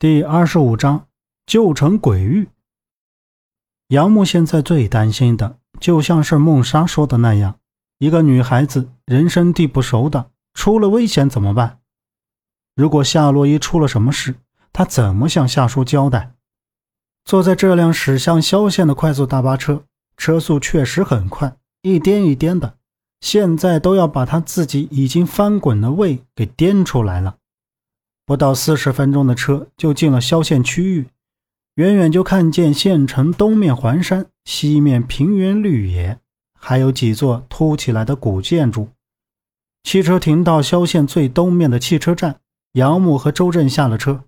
第二十五章旧城鬼域。杨木现在最担心的，就像是梦莎说的那样，一个女孩子人生地不熟的，出了危险怎么办？如果夏洛伊出了什么事，他怎么向夏叔交代？坐在这辆驶向萧县的快速大巴车，车速确实很快，一颠一颠的，现在都要把他自己已经翻滚的胃给颠出来了。不到四十分钟的车就进了萧县区域，远远就看见县城东面环山，西面平原绿野，还有几座凸起来的古建筑。汽车停到萧县最东面的汽车站，杨木和周震下了车，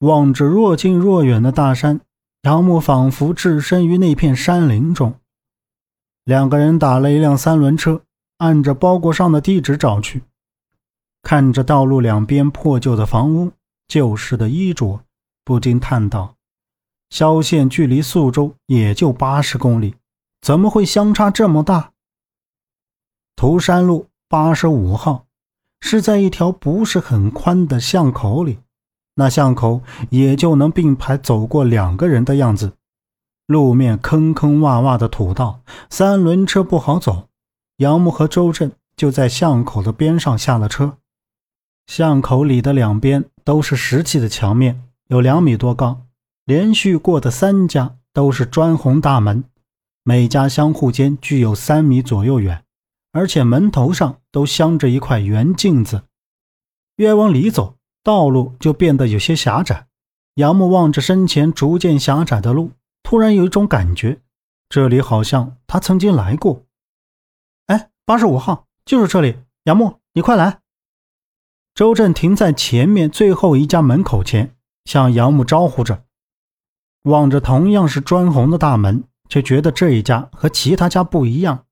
望着若近若远的大山，杨木仿佛置身于那片山林中。两个人打了一辆三轮车，按着包裹上的地址找去。看着道路两边破旧的房屋、旧式的衣着，不禁叹道：“萧县距离宿州也就八十公里，怎么会相差这么大？”涂山路八十五号是在一条不是很宽的巷口里，那巷口也就能并排走过两个人的样子。路面坑坑洼洼的土道，三轮车不好走。杨木和周震就在巷口的边上下了车。巷口里的两边都是石砌的墙面，有两米多高。连续过的三家都是砖红大门，每家相互间具有三米左右远，而且门头上都镶着一块圆镜子。越往里走，道路就变得有些狭窄。杨木望着身前逐渐狭窄的路，突然有一种感觉，这里好像他曾经来过。哎，八十五号就是这里。杨木，你快来！周震停在前面最后一家门口前，向杨木招呼着，望着同样是砖红的大门，却觉得这一家和其他家不一样。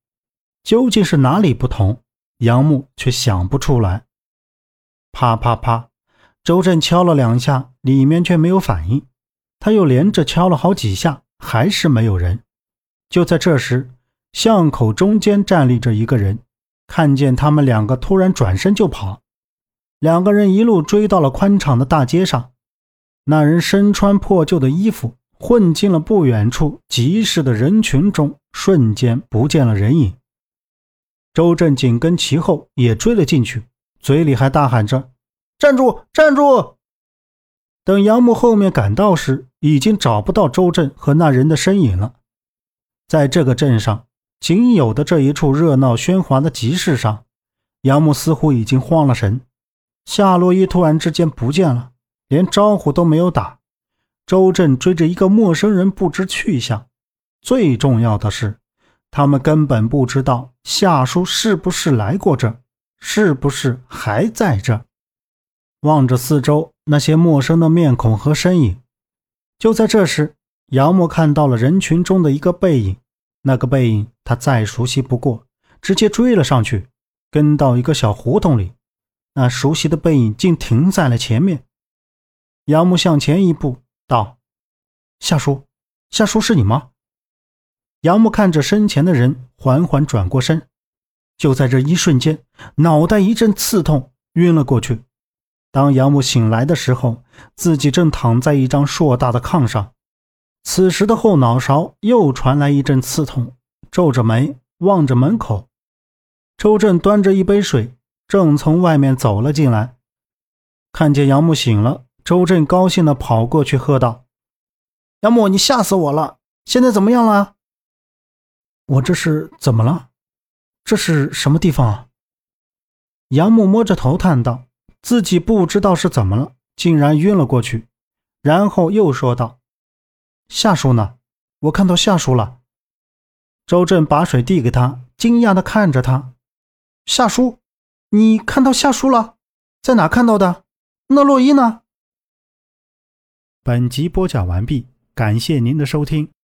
究竟是哪里不同？杨木却想不出来。啪啪啪，周震敲了两下，里面却没有反应。他又连着敲了好几下，还是没有人。就在这时，巷口中间站立着一个人，看见他们两个，突然转身就跑。两个人一路追到了宽敞的大街上，那人身穿破旧的衣服，混进了不远处集市的人群中，瞬间不见了人影。周震紧跟其后也追了进去，嘴里还大喊着：“站住，站住！”等杨木后面赶到时，已经找不到周震和那人的身影了。在这个镇上仅有的这一处热闹喧哗的集市上，杨木似乎已经慌了神。夏洛伊突然之间不见了，连招呼都没有打。周震追着一个陌生人不知去向。最重要的是，他们根本不知道夏叔是不是来过这，是不是还在这。望着四周那些陌生的面孔和身影，就在这时，杨默看到了人群中的一个背影。那个背影他再熟悉不过，直接追了上去，跟到一个小胡同里。那熟悉的背影竟停在了前面。杨木向前一步，道：“夏叔，夏叔是你吗？”杨木看着身前的人，缓缓转过身。就在这一瞬间，脑袋一阵刺痛，晕了过去。当杨木醒来的时候，自己正躺在一张硕大的炕上。此时的后脑勺又传来一阵刺痛，皱着眉望着门口。周正端着一杯水。正从外面走了进来，看见杨木醒了，周震高兴地跑过去喝道：“杨木，你吓死我了！现在怎么样了？我这是怎么了？这是什么地方啊？”杨木摸着头叹道：“自己不知道是怎么了，竟然晕了过去。”然后又说道：“夏叔呢？我看到夏叔了。”周震把水递给他，惊讶地看着他：“夏叔。”你看到夏叔了，在哪看到的？那洛伊呢？本集播讲完毕，感谢您的收听。